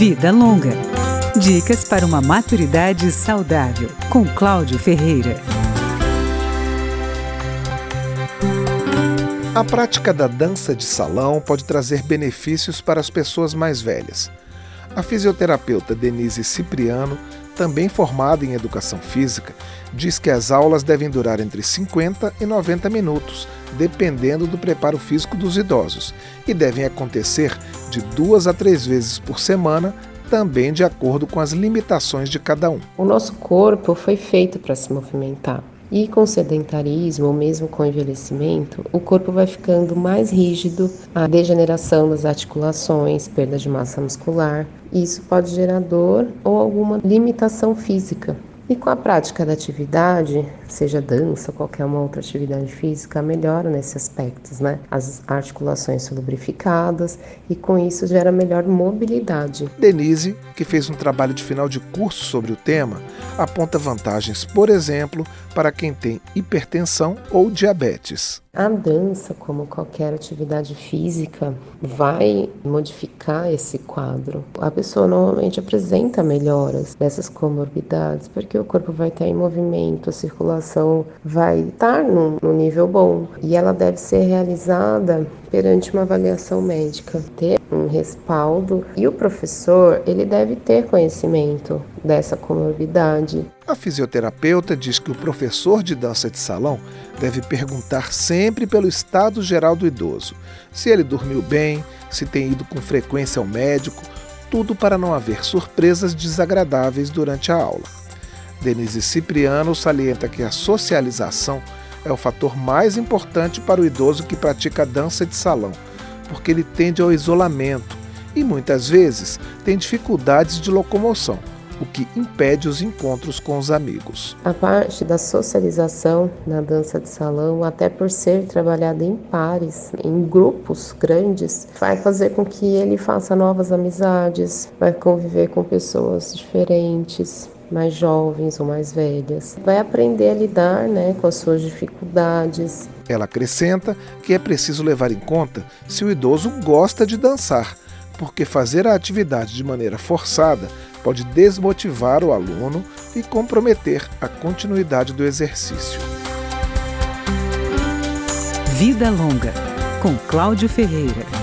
Vida Longa. Dicas para uma maturidade saudável, com Cláudio Ferreira. A prática da dança de salão pode trazer benefícios para as pessoas mais velhas. A fisioterapeuta Denise Cipriano, também formada em educação física, diz que as aulas devem durar entre 50 e 90 minutos, dependendo do preparo físico dos idosos, e devem acontecer de duas a três vezes por semana, também de acordo com as limitações de cada um. O nosso corpo foi feito para se movimentar. E com sedentarismo, ou mesmo com envelhecimento, o corpo vai ficando mais rígido, a degeneração das articulações, perda de massa muscular. Isso pode gerar dor ou alguma limitação física. E com a prática da atividade, seja dança ou qualquer uma outra atividade física, melhora nesses aspectos, né? As articulações são lubrificadas e com isso gera melhor mobilidade. Denise, que fez um trabalho de final de curso sobre o tema, aponta vantagens, por exemplo, para quem tem hipertensão ou diabetes. A dança, como qualquer atividade física, vai modificar esse quadro. A pessoa normalmente apresenta melhoras dessas comorbidades porque o corpo vai estar em movimento, a circulação vai estar no nível bom e ela deve ser realizada perante uma avaliação médica, ter um respaldo e o professor ele deve ter conhecimento dessa comorbidade. A fisioterapeuta diz que o professor de dança de salão deve perguntar sempre pelo estado geral do idoso, se ele dormiu bem, se tem ido com frequência ao médico, tudo para não haver surpresas desagradáveis durante a aula. Denise Cipriano salienta que a socialização é o fator mais importante para o idoso que pratica dança de salão, porque ele tende ao isolamento e muitas vezes tem dificuldades de locomoção, o que impede os encontros com os amigos. A parte da socialização na dança de salão, até por ser trabalhada em pares, em grupos grandes, vai fazer com que ele faça novas amizades, vai conviver com pessoas diferentes, mais jovens ou mais velhas. Vai aprender a lidar né, com as suas dificuldades. Ela acrescenta que é preciso levar em conta se o idoso gosta de dançar, porque fazer a atividade de maneira forçada pode desmotivar o aluno e comprometer a continuidade do exercício. Vida Longa, com Cláudio Ferreira.